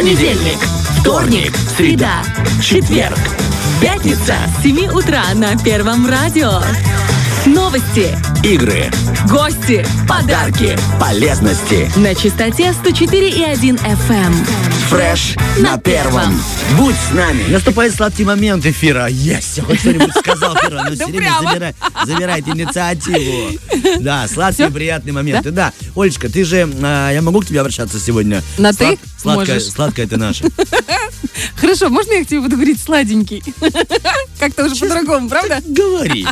Понедельник, вторник, среда, четверг, пятница. С 7 утра на Первом радио. Новости, Игры, гости подарки, полезности. на частоте 104,1 FM. Фреш на первом. Будь с нами. Наступает сладкий момент эфира. Есть, я хоть что-нибудь сказал, Кира. Ну, Да все время прямо. забирай- забирайте инициативу. Да, сладкие, приятные моменты. Да, Олечка, ты же, а, я могу к тебе обращаться сегодня? На ты Сладкая, можешь. сладкая ты наша. Хорошо, можно я к тебе буду говорить сладенький? Как-то уже по-другому, правда? Говори.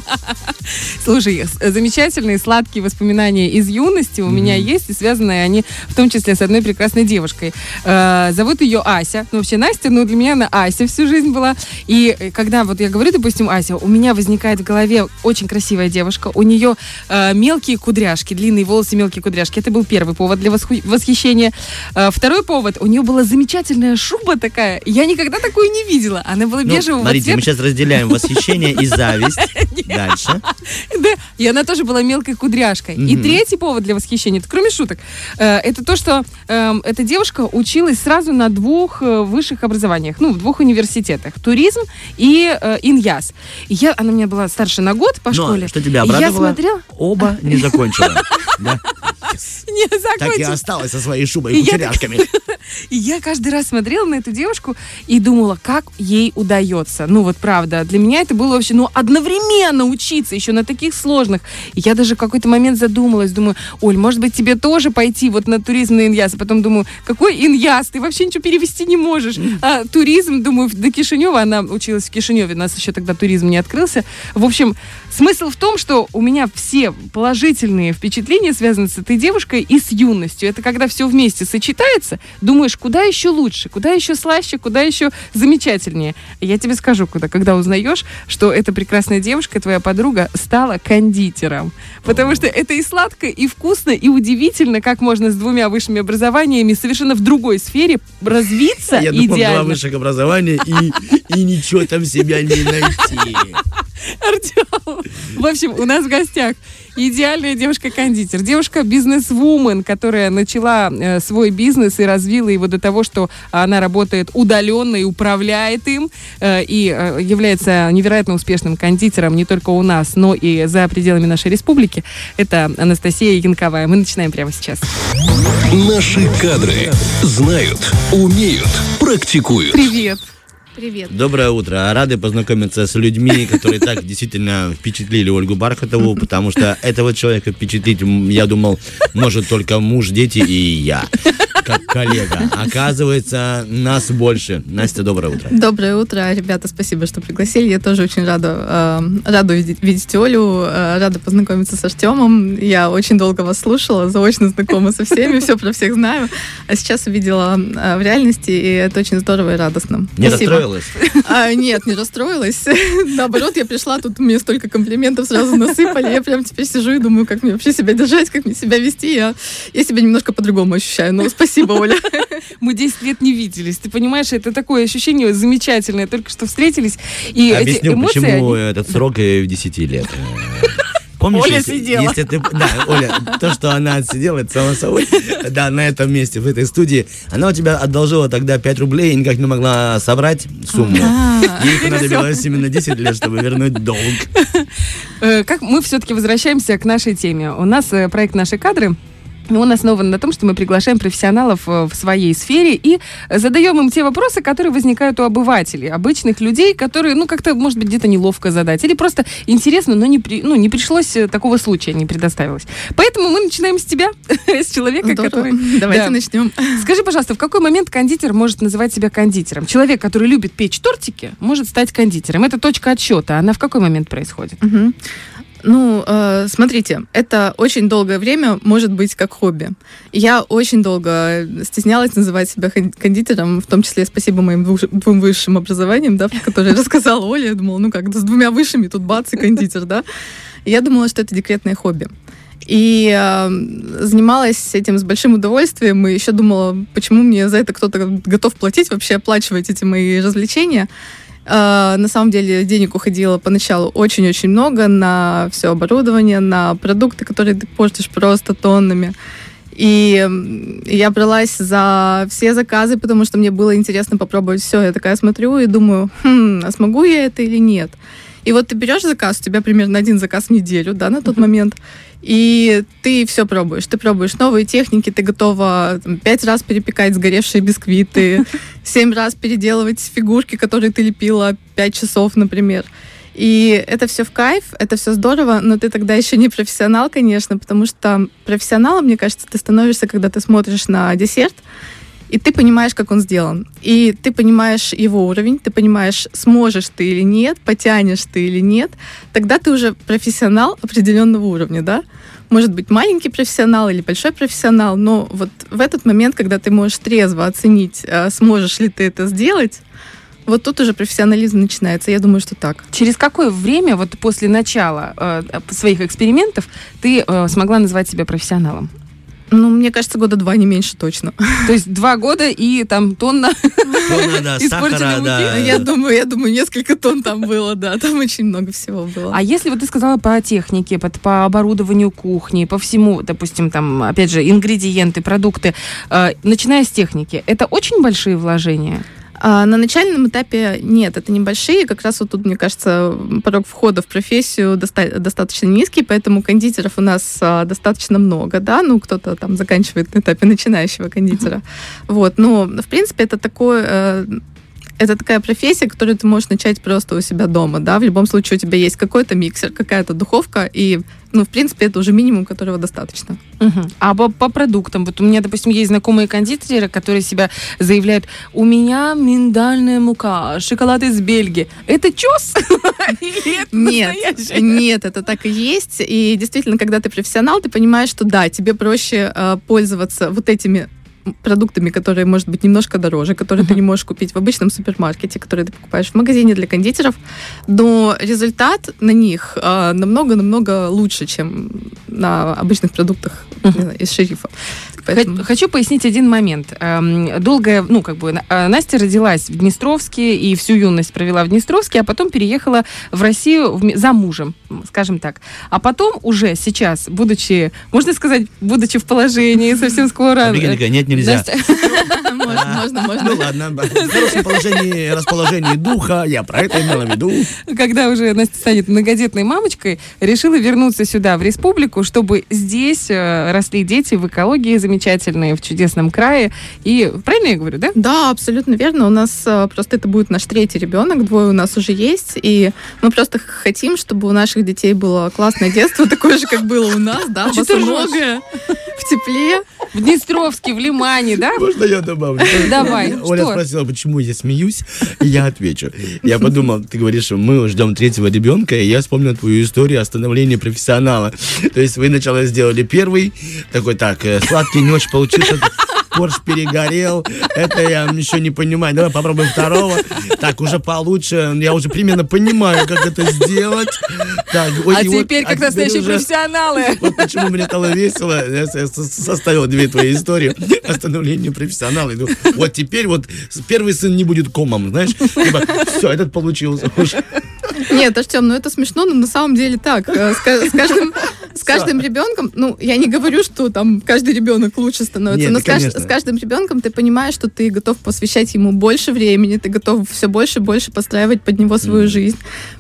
Слушай, с- замечательные сладкие воспоминания из юности у меня есть, и связаны они в том числе с одной прекрасной девушкой. Э, зовут ее Ася. Ну, вообще Настя, но для меня она Ася всю жизнь была. И э, когда вот я говорю, допустим, Ася, у меня возникает в голове очень красивая девушка, у нее э, мелкие кудряшки, длинные волосы, мелкие кудряшки. Это был первый повод для восхищения. Э, второй повод, у нее была замечательная шуба такая. Я никогда такую не видела. Она была Ну, бежевого смотрите, цвета. мы сейчас разделяем восхищение и зависть. Дальше. Да, и она тоже была мелкой кудряшкой. И третий повод для восхищения, это кроме шуток, э, это то, что эм, эта девушка училась сразу на двух э, высших образованиях, ну, в двух университетах. Туризм и э, иньяс. Я, она у меня была старше на год по Но школе. что тебя И Я обрадовало? смотрела, Оба не закончила. Не Так и закончила. осталась со своей шубой И и я кучеряшками. И я каждый раз смотрела на эту девушку и думала, как ей удается. Ну вот правда, для меня это было вообще, ну одновременно учиться еще на таких сложных. И я даже в какой-то момент задумалась, думаю, Оль, может быть тебе тоже пойти вот на туризм на Иньяс? А потом думаю, какой Иньяс? Ты вообще ничего перевести не можешь. А туризм, думаю, до Кишинева, она училась в Кишиневе, у нас еще тогда туризм не открылся. В общем, смысл в том, что у меня все положительные впечатления связаны с этой девушкой и с юностью. Это когда все вместе сочетается, думаешь, куда еще лучше, куда еще слаще, куда еще замечательнее. Я тебе скажу, куда, когда узнаешь, что эта прекрасная девушка, твоя подруга, стала кондитером. Потому что это и сладко, и вкусно, и удивительно, как можно с двумя высшими образованиями совершенно в другой сфере развиться Я думал, два идеально. высших образования и, и ничего там себя не найти. Артем. В общем, у нас в гостях идеальная девушка-кондитер. Девушка-бизнес-вумен, которая начала э, свой бизнес и развила его до того, что она работает удаленно и управляет им, э, и э, является невероятно успешным кондитером не только у нас, но и за пределами нашей республики. Это Анастасия Янковая. Мы начинаем прямо сейчас. Наши кадры знают, умеют, практикуют. Привет. Привет. Доброе утро. Рады познакомиться с людьми, которые так действительно впечатлили Ольгу Бархатову, потому что этого человека впечатлить, я думал, может только муж, дети и я, как коллега. Оказывается, нас больше. Настя, доброе утро. Доброе утро, ребята, спасибо, что пригласили. Я тоже очень рада, э, рада видеть, видеть Олю, э, рада познакомиться с Артемом. Я очень долго вас слушала, заочно знакома со всеми, все про всех знаю. А сейчас увидела э, в реальности, и это очень здорово и радостно. Не Спасибо. Расстроилась? А, нет, не расстроилась. Наоборот, я пришла, тут мне столько комплиментов сразу насыпали. Я прям теперь сижу и думаю, как мне вообще себя держать, как мне себя вести. Я, я себя немножко по-другому ощущаю. Но спасибо, Оля. Мы 10 лет не виделись. Ты понимаешь, это такое ощущение замечательное. Только что встретились. И эти Объясню, эмоции... почему они- этот срок э, в 10 лет. Помнишь, Оля если, сидела. если ты, да, Оля, то, что она отсидела, это само собой, да, на этом месте, в этой студии, она у тебя одолжила тогда 5 рублей и никак не могла собрать сумму. Ей понадобилось именно 10 лет, чтобы вернуть долг. Э, Как мы все-таки возвращаемся к нашей теме. У нас э, проект «Наши кадры». Он основан на том, что мы приглашаем профессионалов э, в своей сфере и задаем им те вопросы, которые возникают у обывателей, обычных людей, которые, ну, как-то, может быть, где-то неловко задать. Или просто интересно, но не, при- ну, не пришлось, э, такого случая не предоставилось. Поэтому мы начинаем с тебя, с человека, Здорово. который... Давайте Да. начнем. Скажи, пожалуйста, в какой момент кондитер может называть себя кондитером? Человек, который любит печь тортики, может стать кондитером. Это точка отсчета. Она в какой момент происходит? Мгм. Ну, э, смотрите, это очень долгое время может быть как хобби. Я очень долго стеснялась называть себя кон- кондитером, в том числе спасибо моим двух- двум высшим образованиям, да, про которые рассказала Оля. Я думала, ну как, с двумя высшими тут бац и кондитер, да. Я думала, что это декретное хобби. И э, занималась этим с большим удовольствием, и еще думала, почему мне за это кто-то готов платить, вообще оплачивать эти мои развлечения. Э, на самом деле денег уходило поначалу очень-очень много на все оборудование, на продукты, которые ты портишь просто тоннами. И я бралась за все заказы, потому что мне было интересно попробовать все. Я такая смотрю и думаю, хм, а смогу я это или нет? И вот ты берешь заказ, у тебя примерно один заказ в неделю, да, на тот момент, и ты все пробуешь. Ты пробуешь новые техники, ты готова там, пять раз перепекать сгоревшие бисквиты, семь раз переделывать фигурки, которые ты лепила пять часов, например. И это все в кайф, это все здорово, но ты тогда еще не профессионал, конечно, потому что профессионалом, мне кажется, ты становишься, когда ты смотришь на десерт, и ты понимаешь, как он сделан. И ты понимаешь его уровень, ты понимаешь, сможешь ты или нет, потянешь ты или нет. Тогда ты уже профессионал определенного уровня, да? Может быть, маленький профессионал или большой профессионал, но вот в этот момент, когда ты можешь трезво оценить, э, сможешь ли ты это сделать, вот тут уже профессионализм начинается. Я думаю, что так. Через какое время, вот после начала э, своих экспериментов, ты э, смогла назвать себя профессионалом? Ну, мне кажется, года два, не меньше точно. То есть два года и там тонна Тонна, да, Испорченной сахара, муки? да. Я думаю, я думаю, несколько тонн там было, да, там очень много всего было. А если вот ты сказала по технике, по, по оборудованию кухни, по всему, допустим, там, опять же, ингредиенты, продукты, э, начиная с техники, это очень большие вложения? А на начальном этапе нет, это небольшие. Как раз вот тут, мне кажется, порог входа в профессию доста- достаточно низкий, поэтому кондитеров у нас а, достаточно много, да, ну, кто-то там заканчивает на этапе начинающего кондитера. Вот, но, в принципе, это такое... э, это такая профессия, которую ты можешь начать просто у себя дома, да, в любом случае у тебя есть какой-то миксер, какая-то духовка, и, ну, в принципе, это уже минимум, которого достаточно. Мгм. А по, по продуктам? Вот у меня, допустим, есть знакомые кондитеры, которые себя заявляют, у меня миндальная мука, шоколад из Бельгии. Это чес? Нет, нет, это так и есть. И действительно, когда ты профессионал, ты понимаешь, что да, тебе проще э, пользоваться вот этими продуктами, которые, может быть, немножко дороже, которые ты не можешь купить в обычном супермаркете, которые ты покупаешь в магазине для кондитеров, но результат на них э, намного-намного лучше, чем на обычных продуктах не знаю, из шерифа. Поэтому- Хо- Хочу пояснить один момент. Эм, Долгая, ну, как бы, э, Настя родилась в Днестровске и всю юность провела в Днестровске, а потом переехала в Россию за мужем, скажем так. А потом уже сейчас, будучи, можно сказать, будучи в положении совсем скоро... Э, нет, нельзя. Можно, можно, можно. Ну ладно, в хорошем положении, расположении духа, я про это имела в виду. когда уже Настя станет многодетной мамочкой, решила вернуться сюда, в республику, чтобы здесь э, росли дети в экологии замечательные, в чудесном крае. И правильно я говорю, да? Да, абсолютно верно. У нас э, просто это будет наш третий ребенок, двое у нас уже есть, и мы просто хотим, чтобы у наших детей было классное детство, такое же, как было у нас, да, босоногое, в тепле. В Днестровске, в Лимане, да? Можно я добавлю? Давай, Оля что? спросила, почему я смеюсь, и я отвечу. Я подумал, ты говоришь, что мы ждем третьего ребенка, и я вспомнил твою историю о становлении профессионала. То есть вы сначала сделали первый, такой, так, э, сладкий не очень получился, корж перегорел, это я еще не понимаю, давай попробуем второго. Так, уже получше, я уже примерно понимаю, как это сделать. Так, ой, А и вот- теперь, как теперь настоящие уже- профессионалы. вот почему мне стало весело. Я со- со- составил две твои истории о становлении профессионала. Вот теперь вот первый сын не будет комом, знаешь? все, этот получился уже. Нет, Артем, ну это смешно, но на самом деле так. Э, С, ка- с каждым, с каждым ребенком, ну, я не говорю, что там каждый ребенок лучше становится, Нет, но с, кажд- конечно. с каждым ребенком ты понимаешь, что ты готов посвящать ему больше времени, ты готов все больше и больше подстраивать под него свою жизнь.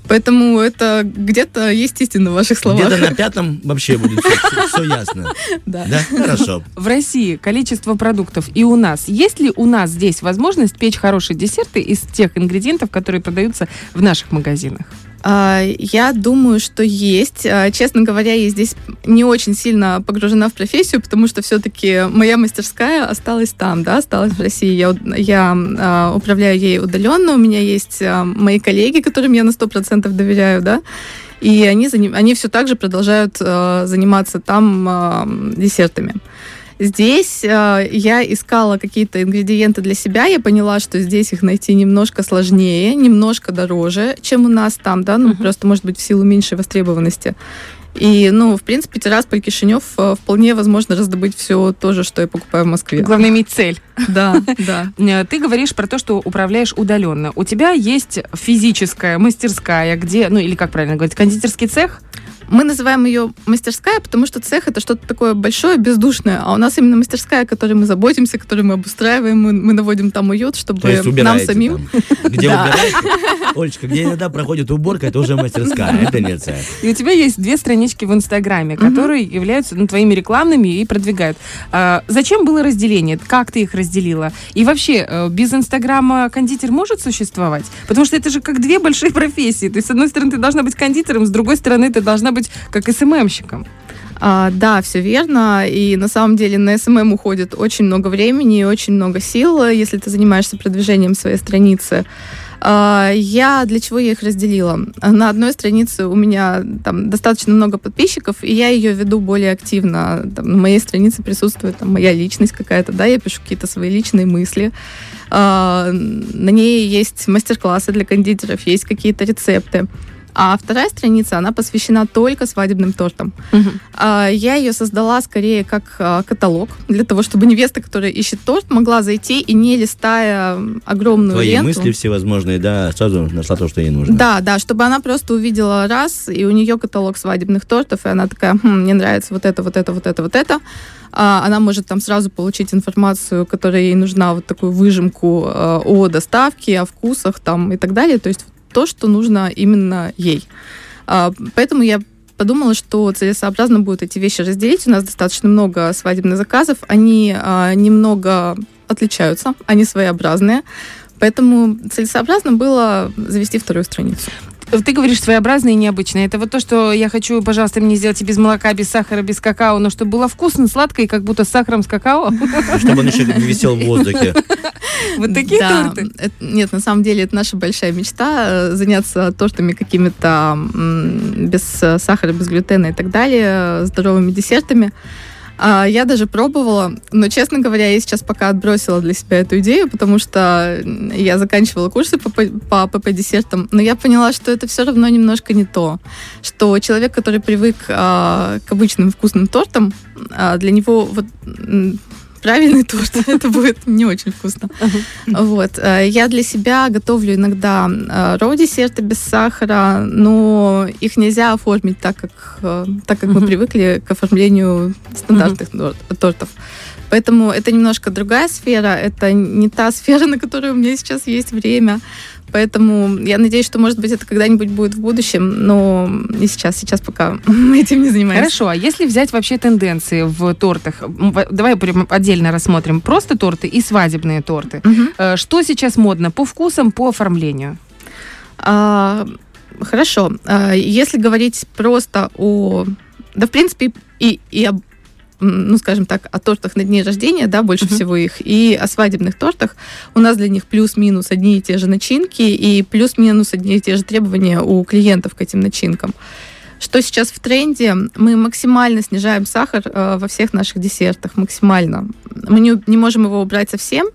Поэтому это где-то есть истина в ваших словах. Где-то на пятом вообще будет все, ясно. Да. Да? Хорошо. В России количество продуктов и у нас. Есть ли у нас здесь возможность печь хорошие десерты из тех ингредиентов, которые продаются в наших магазинах? А, Я думаю, что есть. А, Честно говоря, я здесь не очень сильно погружена в профессию, потому что все-таки моя мастерская осталась там, да, осталась в России. Я, я а, управляю ей удаленно, у меня есть мои коллеги, которым я на 100% доверяю, да, и они, они все так же продолжают заниматься там десертами. Здесь э, я искала какие-то ингредиенты для себя, я поняла, что здесь их найти немножко сложнее, немножко дороже, чем у нас там, да, ну Мгм. просто может быть в силу меньшей востребованности. И, ну, в принципе, Тирасполь, Кишинев э, вполне возможно раздобыть все то же, что я покупаю в Москве. Главное иметь цель. Да, да. Э, Ты говоришь про то, что управляешь удаленно. У тебя есть физическая мастерская, где, ну или как правильно говорить, кондитерский цех? Мы называем ее мастерская, потому что цех это что-то такое большое, бездушное, а у нас именно мастерская, о которой мы заботимся, которую мы обустраиваем, мы, мы наводим там уют, чтобы То есть нам самим. там. Где убираете? Олечка, где иногда проходит уборка, это уже мастерская, это не цех. И у тебя есть две странички в Инстаграме, которые являются ну, твоими рекламными и продвигают. А, зачем было разделение? Как ты их разделила? И вообще, э, без Инстаграма кондитер может существовать? Потому что это же как две большие профессии. То есть, с одной стороны, ты должна быть кондитером, с другой стороны, ты должна быть как SMM щиком. А, да, все верно. И на самом деле на SMM уходит очень много времени и очень много сил, если ты занимаешься продвижением своей страницы. А, Я для чего я их разделила? На одной странице у меня там достаточно много подписчиков, и я ее веду более активно. Там, на моей странице присутствует там, моя личность какая-то, да, я пишу какие-то свои личные мысли. А, На ней есть мастер-классы для кондитеров, есть какие-то рецепты. А вторая страница, она посвящена только свадебным тортам. А, Я ее создала скорее как а, каталог, для того, чтобы невеста, которая ищет торт, могла зайти и не листая огромную Твои ленту. мысли всевозможные, да, сразу нашла то, что ей нужно. Да, да, чтобы она просто увидела раз, и у нее каталог свадебных тортов, и она такая, «Хм, мне нравится вот это, вот это, вот это, вот это. А, она может там сразу получить информацию, которая ей нужна, вот такую выжимку о доставке, о вкусах там и так далее. То есть то, что нужно именно ей. А, поэтому я подумала, что целесообразно будет эти вещи разделить. У нас достаточно много свадебных заказов. Они а, немного отличаются, они своеобразные. Поэтому целесообразно было завести вторую страницу. Ты говоришь своеобразное и необычное. Это вот то, что я хочу, пожалуйста, мне сделать и без молока, без сахара, без какао, но чтобы было вкусно, сладко и как будто с сахаром, с какао. Чтобы он еще не висел в воздухе. Вот такие Да, торты. это- нет, на самом деле это наша большая мечта э, заняться тортами какими-то м, без э, сахара, без глютена и так далее, э, здоровыми десертами. А, Я даже пробовала, но, честно говоря, я сейчас пока отбросила для себя эту идею, потому что я заканчивала курсы по, ПП-десертам, но я поняла, что это все равно немножко не то. Что человек, который привык а, к обычным вкусным тортам, а, для него вот правильный торт, это будет не очень вкусно. Вот. э, Я для себя готовлю иногда э, роу-десерты без сахара, но их нельзя оформить так, как, э, так как мы привыкли к оформлению стандартных тор- тортов. Поэтому это немножко другая сфера, это не та сфера, на которую у меня сейчас есть время. Поэтому я надеюсь, что, может быть, это когда-нибудь будет в будущем, но не сейчас. Сейчас пока мы этим не занимаемся. Хорошо, а если взять вообще тенденции в тортах, давай прям отдельно рассмотрим просто торты и свадебные торты. Э, Что сейчас модно по вкусам, по оформлению? А, хорошо. А, если говорить просто о... Да, в принципе, и, и об ну, скажем так, о тортах на дне рождения, да, больше Мгм. всего их, и о свадебных тортах. У нас для них плюс-минус одни и те же начинки, и плюс-минус одни и те же требования у клиентов к этим начинкам. Что сейчас в тренде? Мы максимально снижаем сахар э, во всех наших десертах, максимально. Мы не, не можем его убрать совсем,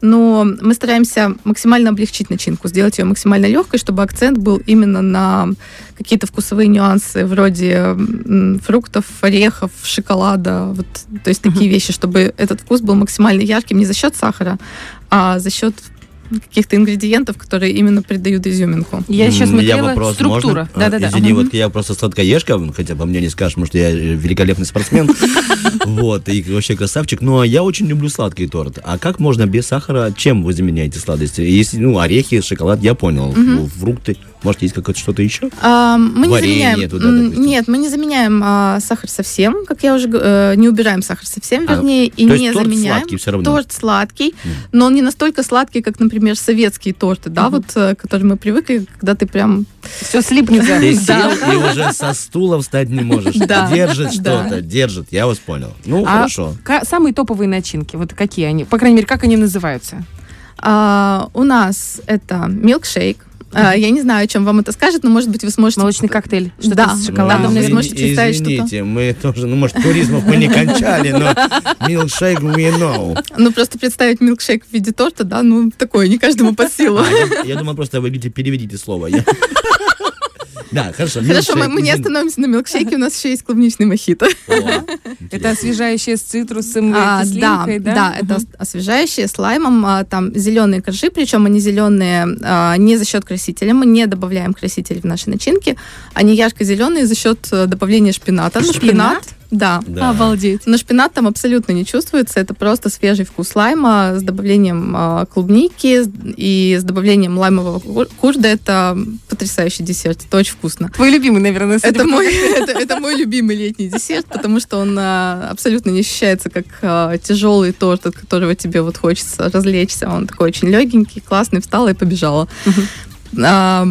но мы стараемся максимально облегчить начинку, сделать ее максимально легкой, чтобы акцент был именно на какие-то вкусовые нюансы вроде фруктов, орехов, шоколада, вот, то есть такие вещи, чтобы этот вкус был максимально ярким не за счет сахара, а за счет каких-то ингредиентов, которые именно придают изюминку. Я сейчас смотрела вопрос, структура. можно? А, Да-да-да. Извини, Мгм. вот я просто сладкоежка, хотя по мне не скажешь, может, я великолепный спортсмен. Вот, и вообще красавчик. Но я очень люблю сладкий торт. А как можно без сахара? Чем вы заменяете сладости? Если, ну, орехи, шоколад, я понял. Ну, Фрукты. Может, есть какое-то что-то еще? А, мы не Варенье заменяем. туда, допустим. Нет, мы не заменяем а, сахар совсем, как я уже э, не убираем сахар совсем, А, вернее, и то не есть торт заменяем. сладкий всё равно? Торт сладкий, но он не настолько сладкий, как, например, советские торты, да, вот, э, к которым мы привыкли, когда ты прям Все. Ты сел и уже со стула встать не можешь. Да. Держит что-то, держит. Я вас понял. Ну, А хорошо. самые топовые начинки, вот какие они? По крайней мере, как они называются? а, у нас это милкшейк. А, я не знаю, о чем вам это скажет, но, может быть, вы сможете... Молочный коктейль. Что-то Да. с шоколадом. вы наверное. сможете представить что-то? Извините, мы тоже, ну, может, туризмов мы не кончали, но milkshake we know. Ну, просто представить милкшейк в виде торта, да, ну, такое, не каждому под силу. А, я, я думал, просто вы говорите, переведите слово. Да, хорошо. Хорошо, мы, не остановимся на милкшейке, у нас еще есть клубничный мохито. Это освежающее с цитрусом и А, да, кислинкой, да? да, это ос- освежающее с лаймом, а, там зеленые коржи, причем они зеленые а, не за счет красителя, мы не добавляем краситель в наши начинки, они ярко-зеленые за счет э, добавления шпината. Но Шпинат? Да. Да. Обалдеть. Но шпинат там абсолютно не чувствуется, это просто свежий вкус лайма с добавлением а, клубники и с добавлением лаймового кур- курда. Это потрясающий десерт, это очень вкусно. Твой любимый, наверное, Это мой, это, это мой любимый летний десерт, потому что он а, абсолютно не ощущается как а, тяжелый торт, от которого тебе вот хочется развлечься. Он такой очень легенький, классный, встала и побежала. А,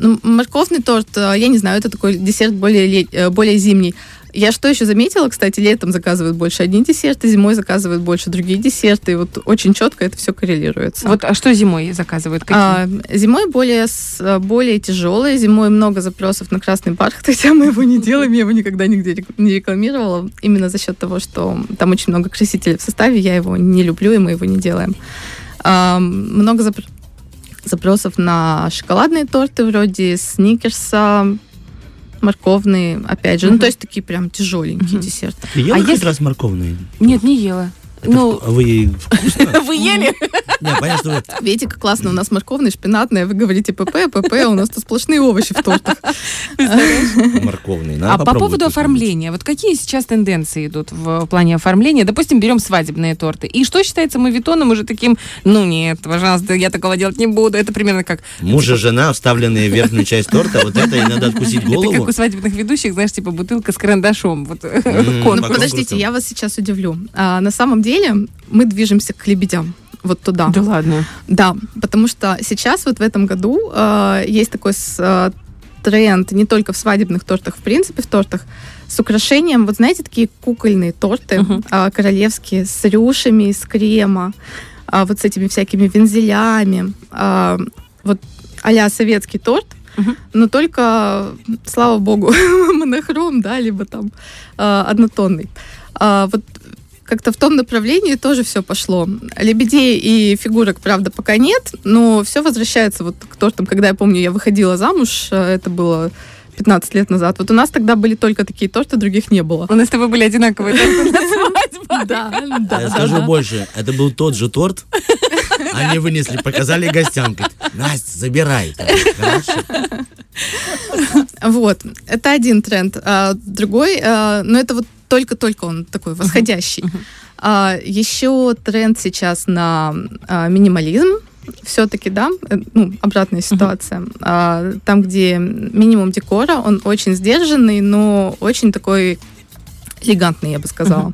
ну, морковный торт, а, я не знаю, это такой десерт более, э, более зимний. Я что еще заметила, кстати, летом заказывают больше одни десерты, зимой заказывают больше другие десерты, и вот очень четко это все коррелируется. Вот, а что зимой заказывают? Какие? А, зимой более, с- более тяжелые. Зимой много запросов на красный бархат, хотя мы его не делаем, я его никогда нигде не рекламировала. Именно за счет того, что там очень много красителей в составе, я его не люблю, и мы его не делаем. А, много запр- запросов на шоколадные торты вроде сникерса, морковные, опять же. Ну, Мгм. то есть такие прям тяжеленькие Мгм. десерты. Ты ела А хоть если- раз морковные? Нет, не ела. Это Ну, вку- вы вкусно? вы ели? Не, понятно, что как классно у нас морковный, шпинатный, а вы говорите ПП, ПП, у нас тут сплошные овощи в тортах. Морковные. Надо А по поводу оформления, вот какие сейчас тенденции идут в плане оформления? Допустим, берем свадебные торты. И что считается мавитоном уже таким, ну нет, пожалуйста, я такого делать не буду. Это примерно как... Муж и жена, вставленные в верхнюю часть торта, вот это и надо откусить Это как голову. у свадебных ведущих, знаешь, типа бутылка с карандашом. Вот по Ну, подождите, я вас сейчас удивлю. А, на самом деле мы движемся к лебедям. Вот туда. Да ладно. Да, потому что сейчас вот в этом году э, есть такой с- э, тренд не только в свадебных тортах, в принципе в тортах, с украшением, вот знаете, такие кукольные торты Мгм. э, королевские с рюшами из крема, а, вот с этими всякими вензелями, а, вот а советский торт, но только, слава богу, монохром, да, либо там э, однотонный. А, вот как-то в том направлении тоже все пошло. Лебедей и фигурок, правда, пока нет, но все возвращается вот к тортам. Когда я помню, я выходила замуж, э, это было 15 лет назад. Вот у нас тогда были только такие торты, других не было. У нас с тобой были одинаковые торты на свадьбах. Да, А да, Я да, скажу да. больше, это был тот же торт, они вынесли, показали гостям, говорят, Настя, забирай. Хорошо. Вот, это один тренд. А другой, а, но это вот только-только он такой восходящий. А, еще тренд сейчас на а, минимализм. Все-таки, да, э, ну, обратная ситуация. А, там, где минимум декора, он очень сдержанный, но очень такой элегантный, я бы сказала. А,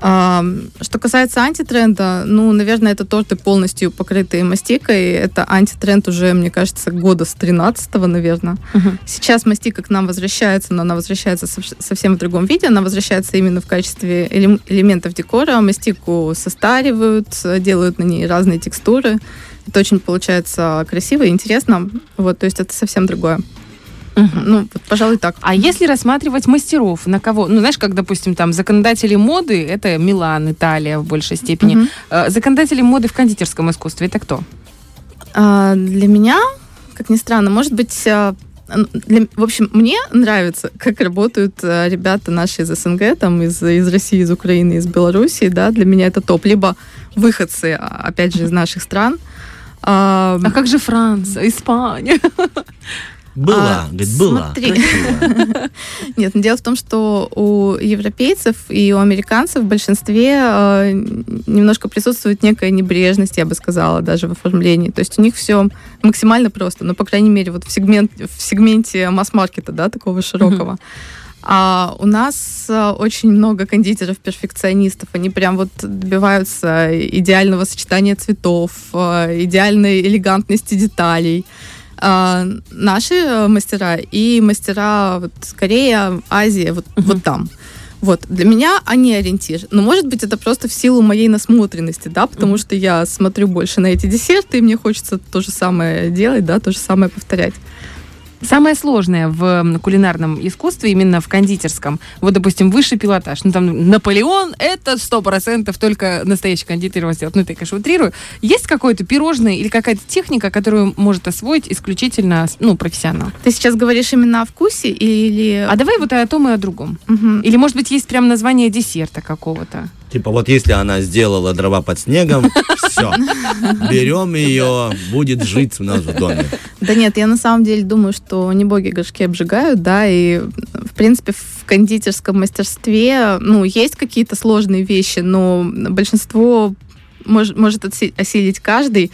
что касается антитренда, ну, наверное, это торты полностью покрытые мастикой. Это антитренд уже, мне кажется, года с 13-го, наверное. Мгм. Сейчас мастика к нам возвращается, но она возвращается сов- совсем в другом виде. Она возвращается именно в качестве элем- элементов декора. Мастику состаривают, делают на ней разные текстуры. Это очень получается красиво и интересно. Вот, то есть это совсем другое. Ну, вот, пожалуй, так. А если рассматривать мастеров, на кого? Ну, знаешь, как, допустим, там законодатели моды, это Милан, Италия в большей степени. Мгм. Э, Законодатели моды в кондитерском искусстве, это кто? А, для меня, как ни странно, может быть, а, н- для- в общем, мне нравится, как работают а, ребята наши из СНГ, там, из, из России, из Украины, из Белоруссии, да, для меня это топ. Либо выходцы, а, опять же, из наших стран. А, А как же Франция, Испания? Была, А, говорит, была. смотри. Нет, но дело в том, что у европейцев и у американцев в большинстве э, немножко присутствует некая небрежность, я бы сказала, даже в оформлении. То есть у них все максимально просто, ну, по крайней мере, вот в, сегмент, в сегменте масс-маркета, да, такого широкого. А у нас э, очень много кондитеров-перфекционистов. Они прям вот добиваются идеального сочетания цветов, э, идеальной элегантности деталей. А, наши э, мастера и мастера вот, Корея, Азия, вот, Мгм. вот там. Вот, для меня они ориентир. Но, может быть, это просто в силу моей насмотренности, да, потому что я смотрю больше на эти десерты, и мне хочется то же самое делать, да, то же самое повторять. Самое сложное в кулинарном искусстве, именно в кондитерском, вот, допустим, высший пилотаж, ну, там, Наполеон, это сто процентов только настоящий кондитер его сделает. Ну, это я, конечно, утрирую. Есть какое-то пирожное или какая-то техника, которую может освоить исключительно, ну, профессионал? Ты сейчас говоришь именно о вкусе или... А давай вот и о том, и о другом. Мгм. Или, может быть, есть прям название десерта какого-то? Типа вот если она сделала дрова под снегом, все, берем ее, будет жить у нас в доме. Да нет, я на самом деле думаю, что не боги горшки обжигают, да, и в принципе в кондитерском мастерстве, ну, есть какие-то сложные вещи, но большинство мож- может оси- осилить каждый.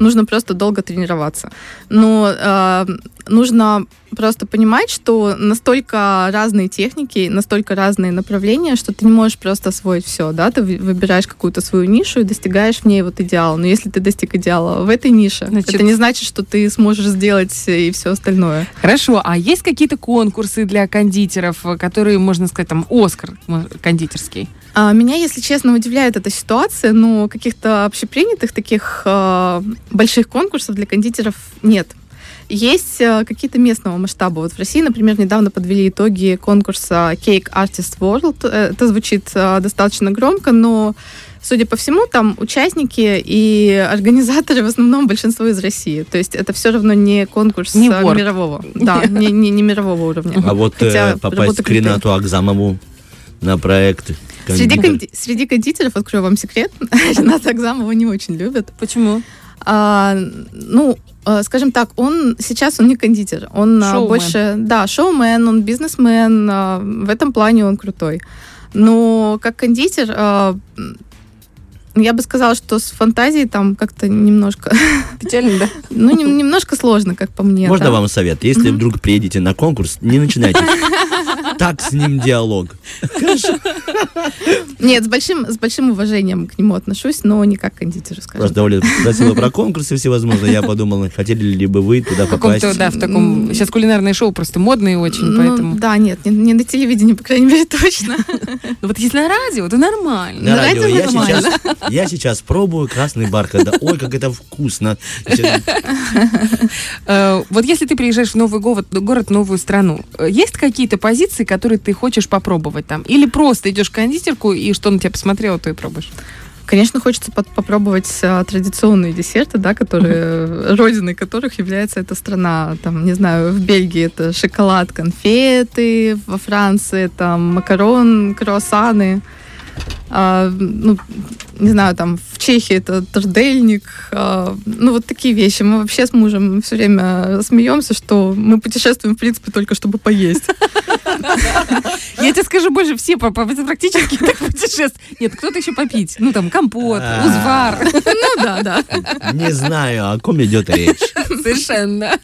Нужно просто долго тренироваться. Но э, нужно просто понимать, что настолько разные техники, настолько разные направления, что ты не можешь просто освоить все, да, ты вы- выбираешь какую-то свою нишу и достигаешь в ней вот идеала. Но если ты достиг идеала в этой нише, Значит- это не значит, что ты сможешь сделать и все остальное. Хорошо, а есть какие-то конкурсы для кондитеров, э, которые, можно сказать, там, Оскар кондитерский? А, Меня, если честно, удивляет эта ситуация, но каких-то общепринятых таких э, больших конкурсов для кондитеров нет. Есть э, какие-то местного масштаба. Вот в России, например, недавно подвели итоги конкурса Cake Artist World. Э, Это звучит э, достаточно громко, но, судя по всему, там участники и организаторы в основном большинство из России. То есть это все равно не конкурс Не World. мирового. Да, не, не- не мирового уровня. А вот Хотя э, попасть к Ренату Акзамову на проект Среди, конди- среди кондитеров, открою вам секрет, Рената Акзамова не очень любят. Почему? А, ну, э, скажем так, он сейчас он не кондитер, он а, Шоумен. больше, да, шоумен, он бизнесмен, а, в этом плане он крутой. Но как кондитер, я бы сказала, что с фантазией там как-то немножко, Печально, да? ну, нем- немножко сложно, как по мне. Можно вам совет? Если вдруг приедете на конкурс, не начинайте так с ним диалог. Нет, с большим, с большим уважением к нему отношусь, но не как к кондитеру, скажем Просто Оля спросила про конкурсы всевозможные. Я подумал, хотели ли бы вы туда попасть? да, в таком... Сейчас кулинарное шоу просто модные очень, Ну, поэтому... да, нет, не, не на телевидении, по крайней мере, точно. Ну вот если на радио, то нормально. На На радио. радио Я нормально. сейчас, я сейчас пробую красный бархат. Ой, как это вкусно. Э, Вот если ты приезжаешь в новый город, новую страну, э, есть какие-то позиции, которые ты хочешь попробовать там? Или просто идешь в кондитерку и что на тебя посмотрела, то и пробуешь? Конечно, хочется под- попробовать а, традиционные десерты, да, которые родиной которых является эта страна. Там, не знаю, в Бельгии это шоколад, конфеты, во Франции там макарон, круассаны. А, ну, не знаю, там в Чехии это тордельник. а, ну, вот такие вещи. Мы вообще с мужем все время смеемся, что мы путешествуем, в принципе, только чтобы поесть. Я тебе скажу больше, все практически так путешествуют. Нет, кто-то еще попить. Ну, там, компот, А. узвар. Ну да, да. Не знаю, о ком идет речь. Совершенно.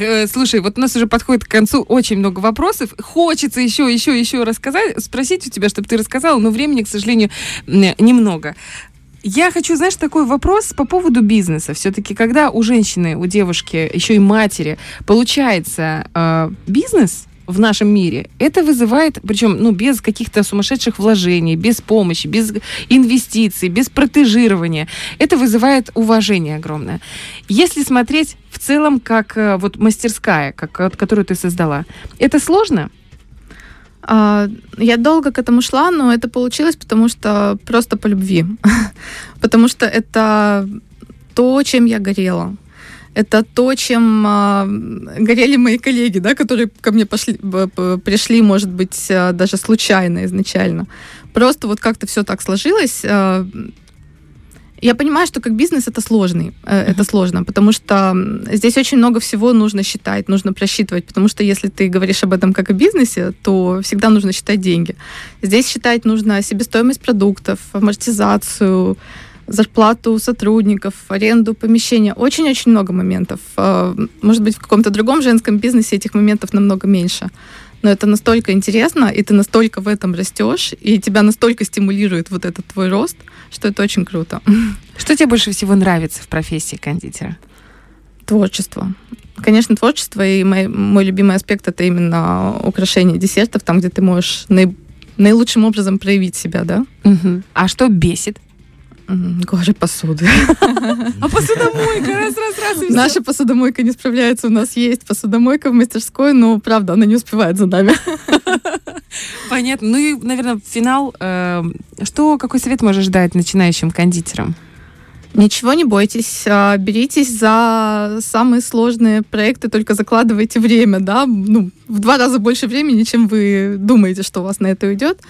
Э, Слушай, вот у нас уже подходит к концу очень много вопросов. Хочется еще, еще, еще рассказать, спросить у тебя, чтобы ты рассказала, но времени, к сожалению, немного. Я хочу, знаешь, такой вопрос по поводу бизнеса. Все-таки, когда у женщины, у девушки, еще и матери, получается э, бизнес в нашем мире, это вызывает, причем, ну, без каких-то сумасшедших вложений, без помощи, без инвестиций, без протежирования, это вызывает уважение огромное. Если смотреть в целом как э, вот мастерская, как, вот которую ты создала, это сложно? А, Я долго к этому шла, но это получилось, потому что просто по любви. Потому что это то, чем я горела. Это то, чем а, горели мои коллеги, да, которые ко мне пошли, пришли, может быть, а, даже случайно изначально. Просто вот как-то все так сложилось. а, я понимаю, что как бизнес это сложный, э, это сложно, потому что здесь очень много всего нужно считать, нужно просчитывать, потому что если ты говоришь об этом как о бизнесе, то всегда нужно считать деньги. Здесь считать нужно себестоимость продуктов, амортизацию, зарплату сотрудников, аренду помещения. Очень-очень много моментов. Э, Может быть, в каком-то другом женском бизнесе этих моментов намного меньше. Но это настолько интересно, и ты настолько в этом растешь, и тебя настолько стимулирует вот этот твой рост, что это очень круто. Что тебе больше всего нравится в профессии кондитера? Творчество. Конечно, творчество, и мой, мой любимый аспект это именно украшение десертов, там, где ты можешь наи- наилучшим образом проявить себя, да. А что бесит? Горы посуды. А посудомойка, раз, раз, раз. Наша посудомойка не справляется. У нас есть посудомойка в мастерской, но, правда, она не успевает за нами. Понятно. Ну и, наверное, финал. э, Что, какой совет можешь дать начинающим кондитерам? Ничего не бойтесь, а, беритесь за самые сложные проекты, только закладывайте время, да, ну, в два раза больше времени, чем вы думаете, что у вас на это уйдет.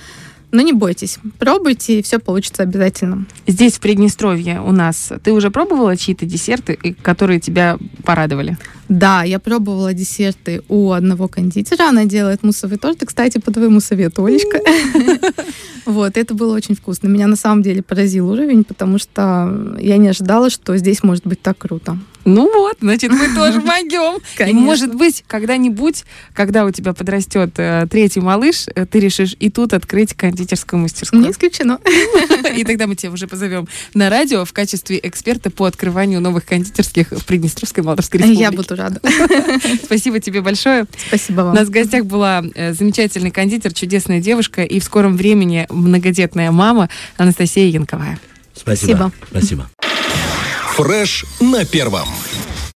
Но не бойтесь, пробуйте, и все получится обязательно. Здесь, в Приднестровье, у нас, ты уже пробовала чьи-то десерты, которые тебя порадовали? Да, я пробовала десерты у одного кондитера. Она делает муссовый торт. И, кстати, по твоему совету, Олечка. Вот, это было очень вкусно. Меня на самом деле поразил уровень, потому что я не ожидала, что здесь может быть так круто. Ну вот, значит, мы тоже могем. И, может быть, когда-нибудь, когда у тебя подрастет э, третий малыш, э, ты решишь и тут открыть кондитерскую мастерскую. Не исключено. И тогда мы тебя уже позовем на радио в качестве эксперта по открыванию новых кондитерских в Приднестровской Молдавской Республике. Я буду рада. Спасибо тебе большое. Спасибо У вам. нас в гостях была э, замечательный кондитер, чудесная девушка и в скором времени многодетная мама Анастасия Янковая. Спасибо. Спасибо. Фреш на первом.